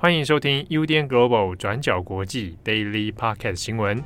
欢迎收听 UDN Global 转角国际 Daily Podcast 新闻。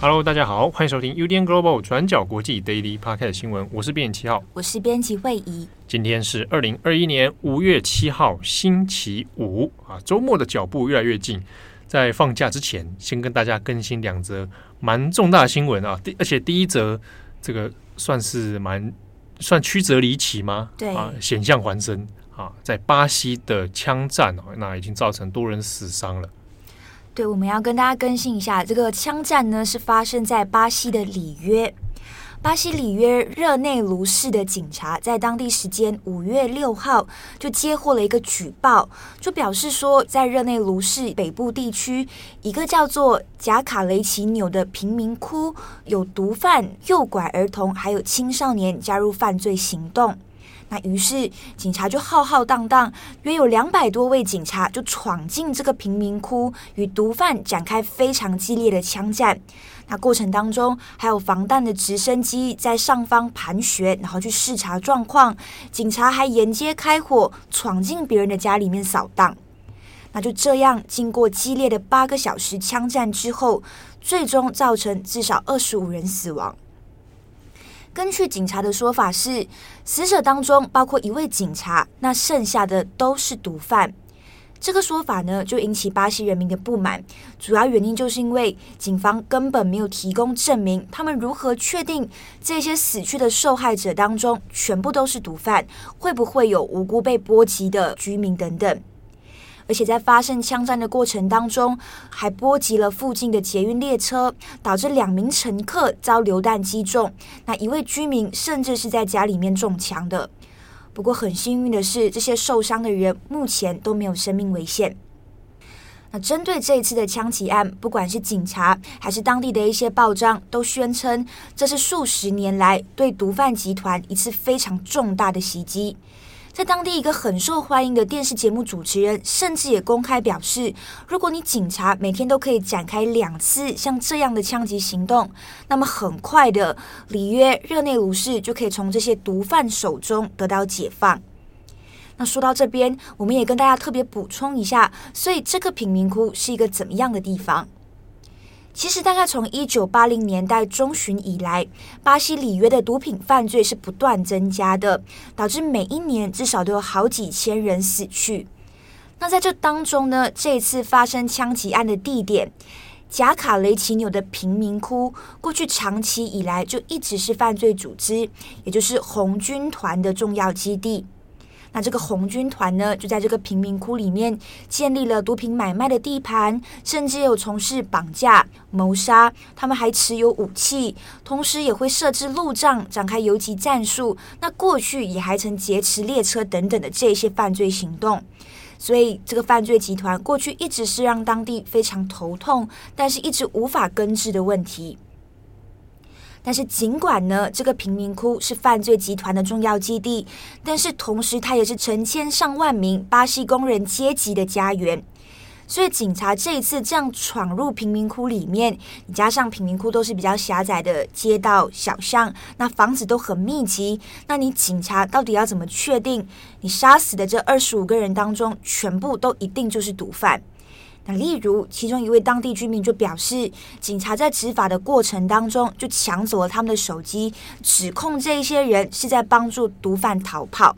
Hello，大家好，欢迎收听 UDN Global 转角国际 Daily Podcast 新闻。我是编辑七号，我是编辑惠仪。今天是二零二一年五月七号，星期五啊，周末的脚步越来越近。在放假之前，先跟大家更新两则蛮重大的新闻啊！第而且第一则这个算是蛮算曲折离奇吗？对啊，险象环生啊，在巴西的枪战哦，那已经造成多人死伤了。对，我们要跟大家更新一下，这个枪战呢是发生在巴西的里约。巴西里约热内卢市的警察在当地时间五月六号就接获了一个举报，就表示说，在热内卢市北部地区一个叫做贾卡雷奇纽的贫民窟有毒贩诱拐儿童，还有青少年加入犯罪行动。那于是警察就浩浩荡荡，约有两百多位警察就闯进这个贫民窟，与毒贩展开非常激烈的枪战。那过程当中，还有防弹的直升机在上方盘旋，然后去视察状况。警察还沿街开火，闯进别人的家里面扫荡。那就这样，经过激烈的八个小时枪战之后，最终造成至少二十五人死亡。根据警察的说法是，死者当中包括一位警察，那剩下的都是毒贩。这个说法呢，就引起巴西人民的不满。主要原因就是因为警方根本没有提供证明，他们如何确定这些死去的受害者当中全部都是毒贩？会不会有无辜被波及的居民等等？而且在发生枪战的过程当中，还波及了附近的捷运列车，导致两名乘客遭流弹击中。那一位居民甚至是在家里面中枪的。不过很幸运的是，这些受伤的人目前都没有生命危险。那针对这一次的枪击案，不管是警察还是当地的一些报章，都宣称这是数十年来对毒贩集团一次非常重大的袭击。在当地一个很受欢迎的电视节目主持人，甚至也公开表示，如果你警察每天都可以展开两次像这样的枪击行动，那么很快的，里约热内卢市就可以从这些毒贩手中得到解放。那说到这边，我们也跟大家特别补充一下，所以这个贫民窟是一个怎么样的地方？其实，大概从一九八零年代中旬以来，巴西里约的毒品犯罪是不断增加的，导致每一年至少都有好几千人死去。那在这当中呢，这次发生枪击案的地点——贾卡雷奇纽的贫民窟，过去长期以来就一直是犯罪组织，也就是红军团的重要基地。那这个红军团呢，就在这个贫民窟里面建立了毒品买卖的地盘，甚至有从事绑架、谋杀。他们还持有武器，同时也会设置路障，展开游击战术。那过去也还曾劫持列车等等的这些犯罪行动。所以，这个犯罪集团过去一直是让当地非常头痛，但是一直无法根治的问题。但是，尽管呢，这个贫民窟是犯罪集团的重要基地，但是同时它也是成千上万名巴西工人阶级的家园。所以，警察这一次这样闯入贫民窟里面，加上贫民窟都是比较狭窄的街道小巷，那房子都很密集，那你警察到底要怎么确定你杀死的这二十五个人当中，全部都一定就是毒贩？那例如，其中一位当地居民就表示，警察在执法的过程当中就抢走了他们的手机，指控这一些人是在帮助毒贩逃跑。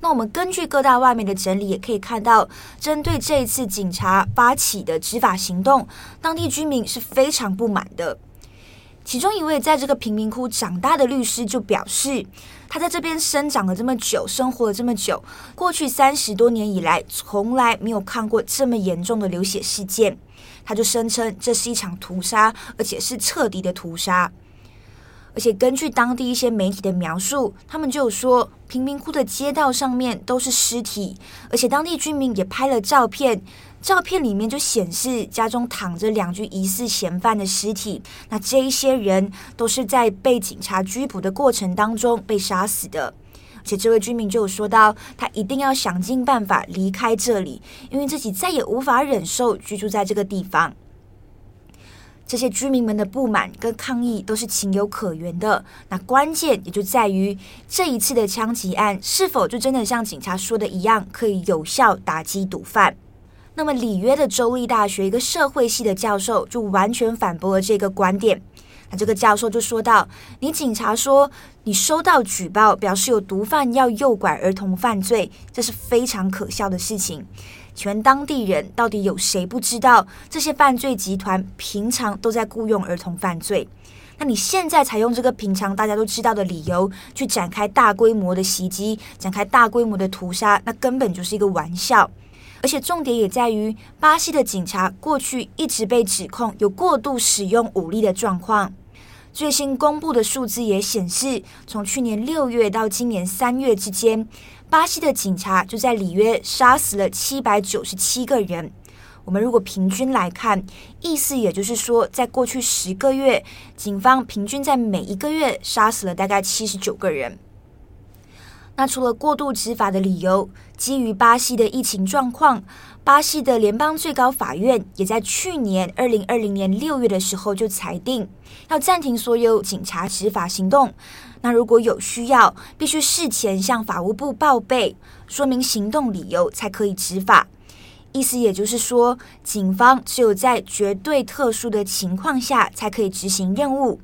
那我们根据各大外媒的整理，也可以看到，针对这一次警察发起的执法行动，当地居民是非常不满的。其中一位在这个贫民窟长大的律师就表示，他在这边生长了这么久，生活了这么久，过去三十多年以来，从来没有看过这么严重的流血事件。他就声称这是一场屠杀，而且是彻底的屠杀。而且根据当地一些媒体的描述，他们就说，贫民窟的街道上面都是尸体，而且当地居民也拍了照片。照片里面就显示家中躺着两具疑似嫌犯的尸体，那这一些人都是在被警察拘捕的过程当中被杀死的。而且这位居民就有说到，他一定要想尽办法离开这里，因为自己再也无法忍受居住在这个地方。这些居民们的不满跟抗议都是情有可原的。那关键也就在于这一次的枪击案是否就真的像警察说的一样，可以有效打击毒贩。那么，里约的州立大学一个社会系的教授就完全反驳了这个观点。那这个教授就说到：“你警察说你收到举报，表示有毒贩要诱拐儿童犯罪，这是非常可笑的事情。请问当地人到底有谁不知道这些犯罪集团平常都在雇佣儿童犯罪？那你现在才用这个平常大家都知道的理由去展开大规模的袭击，展开大规模的屠杀，那根本就是一个玩笑。”而且重点也在于，巴西的警察过去一直被指控有过度使用武力的状况。最新公布的数字也显示，从去年六月到今年三月之间，巴西的警察就在里约杀死了七百九十七个人。我们如果平均来看，意思也就是说，在过去十个月，警方平均在每一个月杀死了大概七十九个人。那除了过度执法的理由，基于巴西的疫情状况，巴西的联邦最高法院也在去年二零二零年六月的时候就裁定，要暂停所有警察执法行动。那如果有需要，必须事前向法务部报备，说明行动理由才可以执法。意思也就是说，警方只有在绝对特殊的情况下才可以执行任务。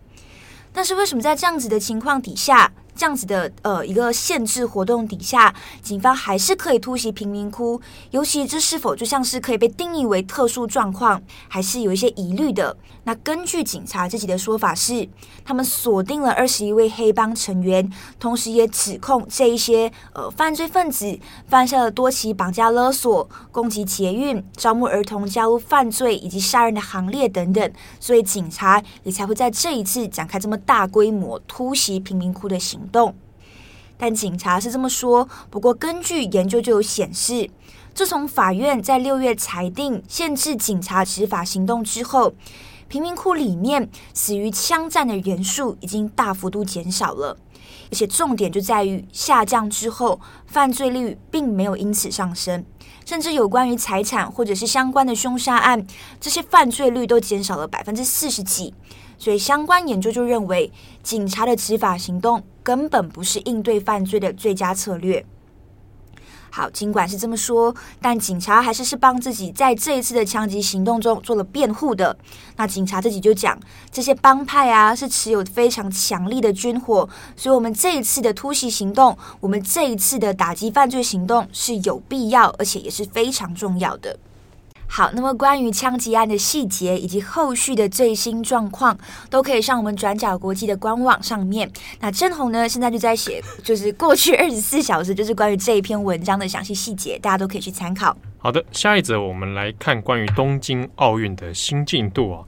但是为什么在这样子的情况底下，这样子的呃一个限制活动底下，警方还是可以突袭贫民窟，尤其这是否就像是可以被定义为特殊状况，还是有一些疑虑的。那根据警察自己的说法是，他们锁定了二十一位黑帮成员，同时也指控这一些呃犯罪分子犯下了多起绑架勒索、攻击捷运、招募儿童加入犯罪以及杀人的行列等等，所以警察也才会在这一次展开这么大规模突袭贫民窟的行。动，但警察是这么说。不过，根据研究就有显示，自从法院在六月裁定限制警察执法行动之后，贫民窟里面死于枪战的人数已经大幅度减少了。而且，重点就在于下降之后，犯罪率并没有因此上升，甚至有关于财产或者是相关的凶杀案，这些犯罪率都减少了百分之四十几。所以，相关研究就认为，警察的执法行动根本不是应对犯罪的最佳策略。好，尽管是这么说，但警察还是是帮自己在这一次的枪击行动中做了辩护的。那警察自己就讲，这些帮派啊是持有非常强力的军火，所以我们这一次的突袭行动，我们这一次的打击犯罪行动是有必要，而且也是非常重要的。好，那么关于枪击案的细节以及后续的最新状况，都可以上我们转角国际的官网上面。那镇宏呢，现在就在写，就是过去 二十四小时，就是关于这一篇文章的详细细节，大家都可以去参考。好的，下一则我们来看关于东京奥运的新进度啊。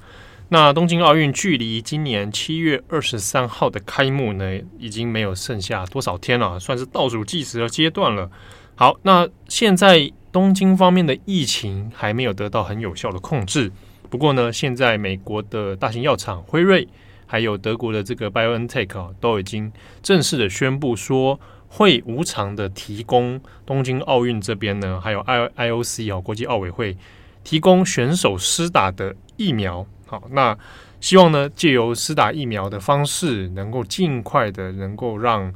那东京奥运距离今年七月二十三号的开幕呢，已经没有剩下多少天了，算是倒数计时的阶段了。好，那现在。东京方面的疫情还没有得到很有效的控制，不过呢，现在美国的大型药厂辉瑞，还有德国的这个 BioNTech 啊，都已经正式的宣布说会无偿的提供东京奥运这边呢，还有 I IOC 啊，国际奥委会提供选手施打的疫苗。好，那希望呢，借由施打疫苗的方式，能够尽快的能够让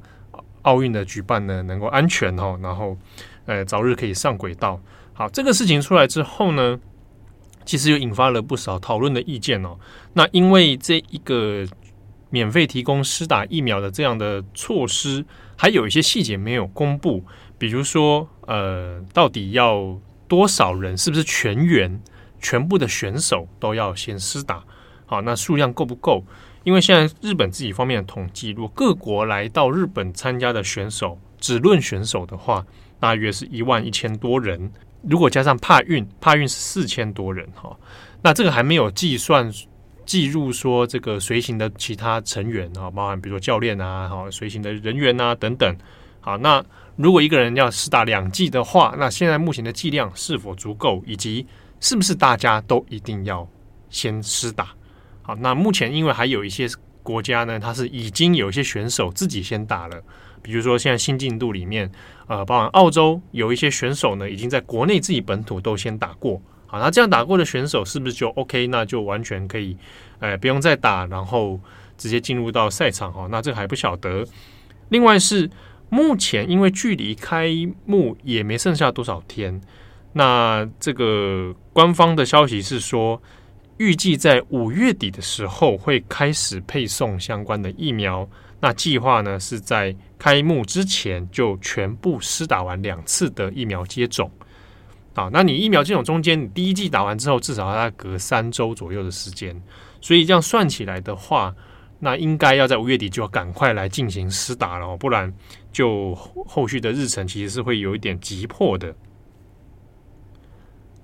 奥运的举办呢，能够安全哈，然后。呃，早日可以上轨道。好，这个事情出来之后呢，其实又引发了不少讨论的意见哦。那因为这一个免费提供施打疫苗的这样的措施，还有一些细节没有公布，比如说，呃，到底要多少人？是不是全员全部的选手都要先施打？好，那数量够不够？因为现在日本自己方面的统计，如果各国来到日本参加的选手，只论选手的话。大约是一万一千多人，如果加上帕运，帕运是四千多人哈。那这个还没有计算计入说这个随行的其他成员啊，包含比如说教练啊，哈，随行的人员啊等等。好，那如果一个人要施打两剂的话，那现在目前的剂量是否足够，以及是不是大家都一定要先施打？好，那目前因为还有一些国家呢，它是已经有一些选手自己先打了。比如说，现在新进度里面，呃，包含澳洲有一些选手呢，已经在国内自己本土都先打过，好，那这样打过的选手是不是就 OK？那就完全可以，呃，不用再打，然后直接进入到赛场哈。那这还不晓得。另外是目前因为距离开幕也没剩下多少天，那这个官方的消息是说，预计在五月底的时候会开始配送相关的疫苗。那计划呢是在开幕之前就全部施打完两次的疫苗接种。好，那你疫苗接种中间，你第一剂打完之后，至少要隔三周左右的时间，所以这样算起来的话，那应该要在五月底就要赶快来进行施打了，不然就后续的日程其实是会有一点急迫的。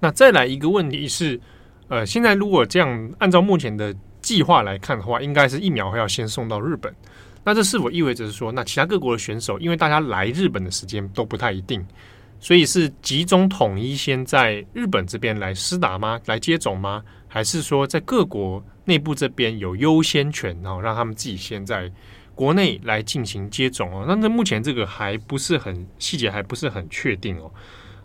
那再来一个问题是，呃，现在如果这样按照目前的计划来看的话，应该是疫苗会要先送到日本，那这是否意味着说，那其他各国的选手，因为大家来日本的时间都不太一定。所以是集中统一先在日本这边来施打吗？来接种吗？还是说在各国内部这边有优先权，然后让他们自己先在国内来进行接种哦？那那目前这个还不是很细节，还不是很确定哦。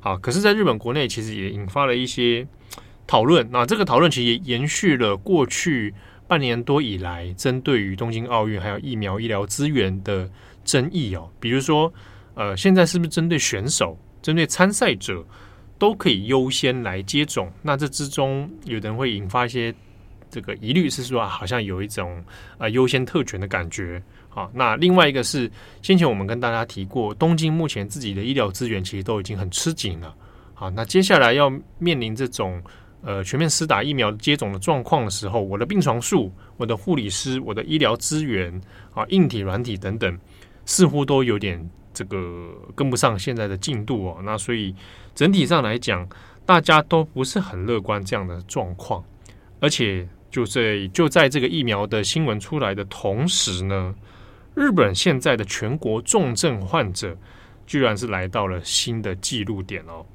好，可是在日本国内其实也引发了一些讨论。那这个讨论其实也延续了过去半年多以来，针对于东京奥运还有疫苗医疗资源的争议哦。比如说，呃，现在是不是针对选手？针对参赛者都可以优先来接种，那这之中有的人会引发一些这个疑虑，是说啊，好像有一种啊优先特权的感觉。好，那另外一个是先前我们跟大家提过，东京目前自己的医疗资源其实都已经很吃紧了。好，那接下来要面临这种呃全面施打疫苗接种的状况的时候，我的病床数、我的护理师、我的医疗资源啊，硬体、软体等等，似乎都有点。这个跟不上现在的进度哦，那所以整体上来讲，大家都不是很乐观这样的状况。而且就在就在这个疫苗的新闻出来的同时呢，日本现在的全国重症患者居然是来到了新的记录点哦。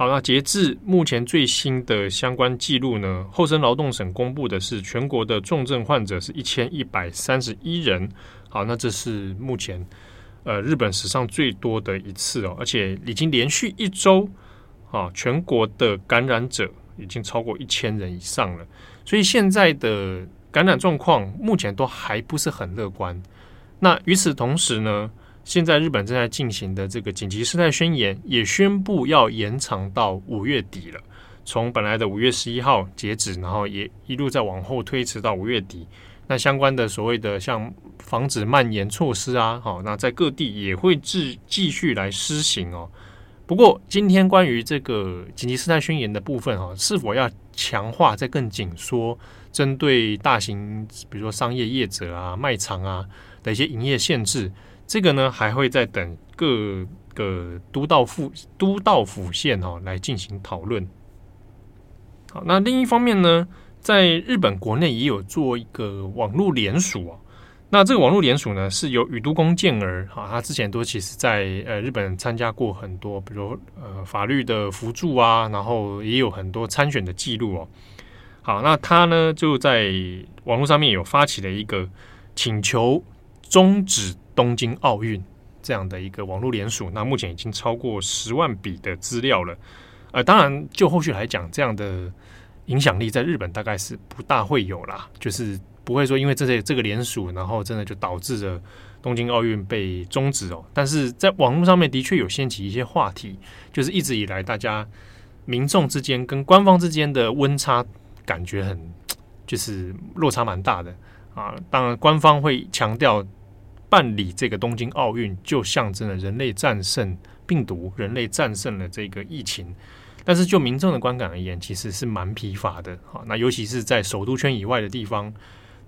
好，那截至目前最新的相关记录呢，厚生劳动省公布的是全国的重症患者是一千一百三十一人。好，那这是目前。呃，日本史上最多的一次哦，而且已经连续一周啊，全国的感染者已经超过一千人以上了。所以现在的感染状况目前都还不是很乐观。那与此同时呢，现在日本正在进行的这个紧急事态宣言也宣布要延长到五月底了，从本来的五月十一号截止，然后也一路再往后推迟到五月底。那相关的所谓的像防止蔓延措施啊，好，那在各地也会继继续来施行哦。不过今天关于这个紧急事态宣言的部分哈，是否要强化再更紧缩，针对大型比如说商业业者啊、卖场啊的一些营业限制，这个呢还会再等各个都道府都道府县哦来进行讨论。好，那另一方面呢？在日本国内也有做一个网络联署哦，那这个网络联署呢，是由宇都宫健儿哈，他之前都其实在呃日本参加过很多，比如呃法律的辅助啊，然后也有很多参选的记录哦。好，那他呢就在网络上面有发起了一个请求终止东京奥运这样的一个网络联署，那目前已经超过十万笔的资料了。呃，当然就后续来讲，这样的。影响力在日本大概是不大会有啦，就是不会说因为这些这个联署，然后真的就导致了东京奥运被终止哦。但是在网络上面的确有掀起一些话题，就是一直以来大家民众之间跟官方之间的温差感觉很，就是落差蛮大的啊。当然官方会强调办理这个东京奥运就象征了人类战胜病毒，人类战胜了这个疫情。但是就民众的观感而言，其实是蛮疲乏的。好，那尤其是在首都圈以外的地方，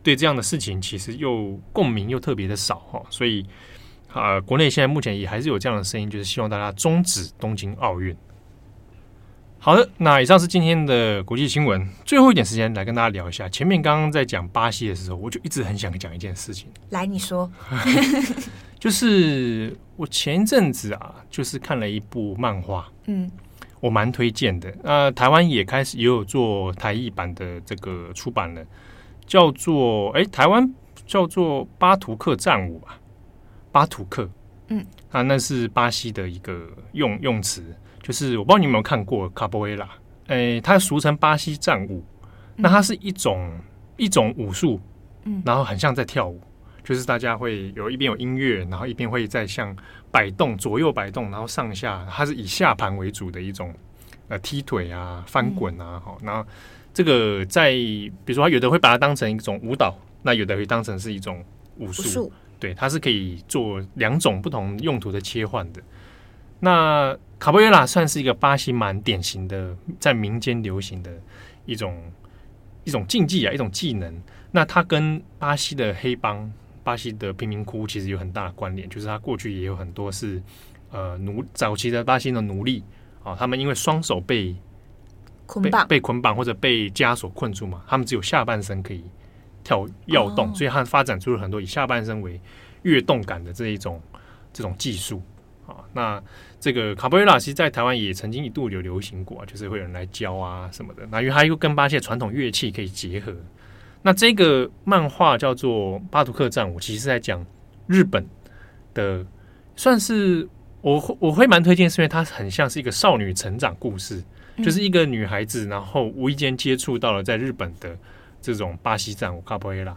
对这样的事情其实又共鸣又特别的少哈。所以啊，国内现在目前也还是有这样的声音，就是希望大家终止东京奥运。好的，那以上是今天的国际新闻。最后一点时间来跟大家聊一下，前面刚刚在讲巴西的时候，我就一直很想讲一件事情。来，你说，就是我前一阵子啊，就是看了一部漫画，嗯。我蛮推荐的，那台湾也开始也有做台译版的这个出版了，叫做哎，台湾叫做巴图克战舞吧，巴图克，嗯，啊，那是巴西的一个用用词，就是我不知道你有没有看过卡波维拉，诶，它俗称巴西战舞，那它是一种、嗯、一种武术，嗯，然后很像在跳舞，就是大家会有一边有音乐，然后一边会在像摆动，左右摆动，然后上下，它是以下盘为主的一种，呃，踢腿啊，翻滚啊，好、嗯，然后这个在比如说，有的会把它当成一种舞蹈，那有的会当成是一种武术，对，它是可以做两种不同用途的切换的。那卡波维拉算是一个巴西蛮典型的在民间流行的一种一种竞技啊，一种技能。那它跟巴西的黑帮、巴西的贫民窟其实有很大的关联，就是它过去也有很多是呃奴早期的巴西的奴隶啊，他们因为双手被捆绑、被捆绑或者被枷锁困住嘛，他们只有下半身可以跳跃动，所以他发展出了很多以下半身为跃动感的这一种这种技术。那这个卡波维拉其实在台湾也曾经一度有流行过，就是会有人来教啊什么的。那因为它又跟巴西的传统乐器可以结合。那这个漫画叫做《巴图克战舞》，其实是在讲日本的，算是我我会蛮推荐，是因为它很像是一个少女成长故事，就是一个女孩子，然后无意间接触到了在日本的这种巴西战舞卡波维拉，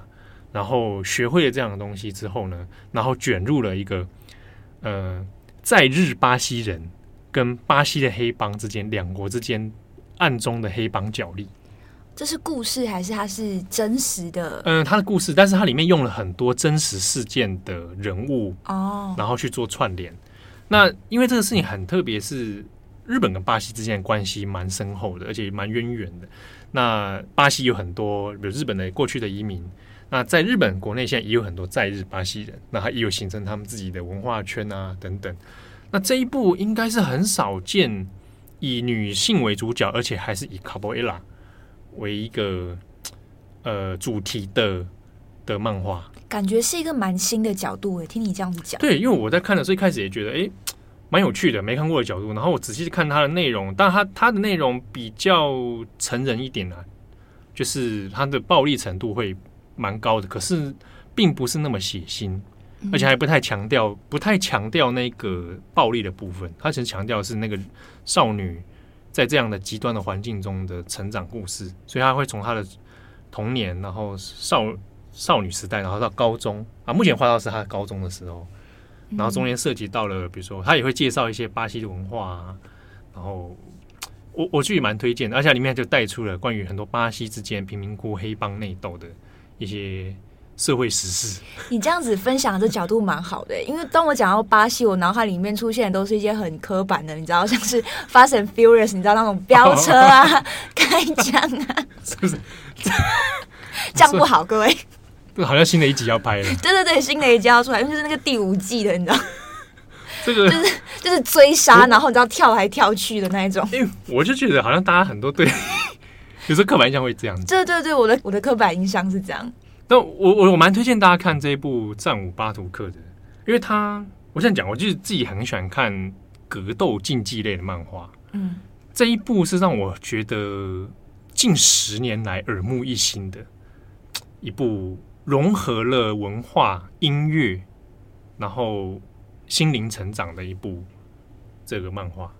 然后学会了这样的东西之后呢，然后卷入了一个呃。在日巴西人跟巴西的黑帮之间，两国之间暗中的黑帮角力，这是故事还是它是真实的？嗯，它的故事，但是它里面用了很多真实事件的人物哦，然后去做串联。那因为这个事情很特别，是日本跟巴西之间的关系蛮深厚的，而且蛮渊源的。那巴西有很多，比如日本的过去的移民。那在日本国内现在也有很多在日巴西人，那他也有形成他们自己的文化圈啊等等。那这一部应该是很少见以女性为主角，而且还是以卡波埃拉为一个呃主题的的漫画，感觉是一个蛮新的角度诶。听你这样子讲，对，因为我在看的最开始也觉得诶蛮有趣的，没看过的角度。然后我仔细看它的内容，但它它的内容比较成人一点啊，就是它的暴力程度会。蛮高的，可是并不是那么血腥，而且还不太强调，不太强调那个暴力的部分。他其实强调是那个少女在这样的极端的环境中的成长故事，所以他会从他的童年，然后少少女时代，然后到高中啊。目前画到是他高中的时候，然后中间涉及到了，比如说他也会介绍一些巴西的文化啊，然后。我我自己蛮推荐的，而且里面就带出了关于很多巴西之间贫民窟黑帮内斗的。一些社会时事，你这样子分享的这角度蛮好的，因为当我讲到巴西，我脑海里面出现的都是一些很刻板的，你知道，像是 Fast and Furious，你知道那种飙车啊、开枪啊，是不是？这样不好，各位。这好像新的一集要拍了。对对对，新的一集要出来，因为就是那个第五季的，你知道，这个就是就是追杀，然后你知道跳来跳去的那一种。因为我就觉得好像大家很多对，有时候刻板印象会这样子。对对对，我的我的刻板印象是这样。那我我我蛮推荐大家看这一部《战舞巴图克》的，因为他我想讲，我就是自己很喜欢看格斗竞技类的漫画。嗯，这一部是让我觉得近十年来耳目一新的一部融合了文化、音乐，然后心灵成长的一部这个漫画。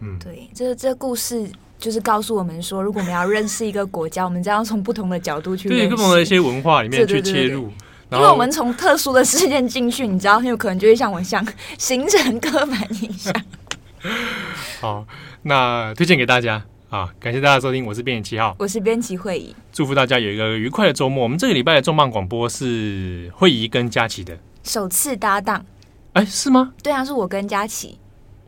嗯，对，这这故事。就是告诉我们说，如果我们要认识一个国家，我们将要从不同的角度去对不同的一些文化里面去切入。因为我们从特殊的事件进去，你知道，很有可能就会像我像形成刻板印象。好，那推荐给大家啊！感谢大家收听，我是编辑七号，我是编辑慧仪，祝福大家有一个愉快的周末。我们这个礼拜的重磅广播是慧仪跟佳琪的首次搭档，哎，是吗？对啊，是我跟佳琪。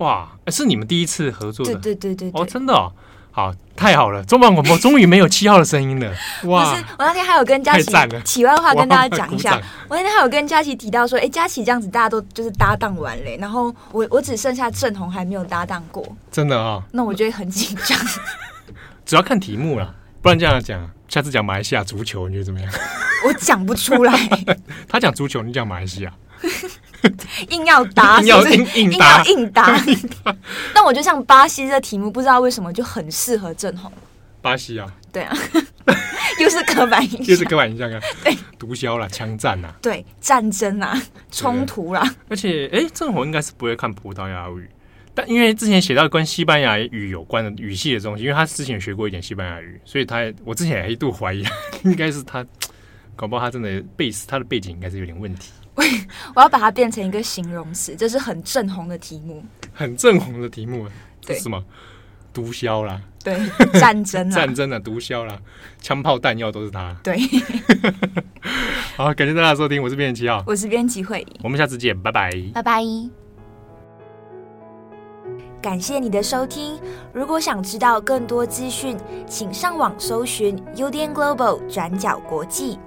哇，是你们第一次合作的？对对对对，哦，真的哦。好，太好了！重磅广播终于没有七号的声音了。哇！不是，我那天还有跟佳琪，题外话跟大家讲一下，我那天还有跟佳琪提到说，哎、欸，佳琪这样子大家都就是搭档完嘞，然后我我只剩下郑红还没有搭档过，真的啊、哦？那我觉得很紧张。主要看题目啦，不然这样讲，下次讲马来西亚足球，你觉得怎么样？我讲不出来。他讲足球，你讲马来西亚。硬要答，是不是？硬要硬答。但 我觉得像巴西这题目，不知道为什么就很适合郑红。巴西啊，对啊，又是刻板印象，又是刻板印象啊。对，毒枭啦，枪战啊，对，战争啊，冲突啦。而且，哎，郑红应该是不会看葡萄牙语，但因为之前写到跟西班牙语有关的语系的东西，因为他之前学过一点西班牙语，所以他我之前也一度怀疑，应该是他搞不好他真的背他的背景应该是有点问题。我要把它变成一个形容词，这是很正红的题目，很正红的题目，对，是吗？毒枭啦，对，战争啊，战争啊，毒枭啦，枪炮弹药都是他，对。好，感谢大家收听，我是编辑七号，我是编辑会，我们下次见，拜拜，拜拜。感谢你的收听，如果想知道更多资讯，请上网搜寻 UDN Global 转角国际。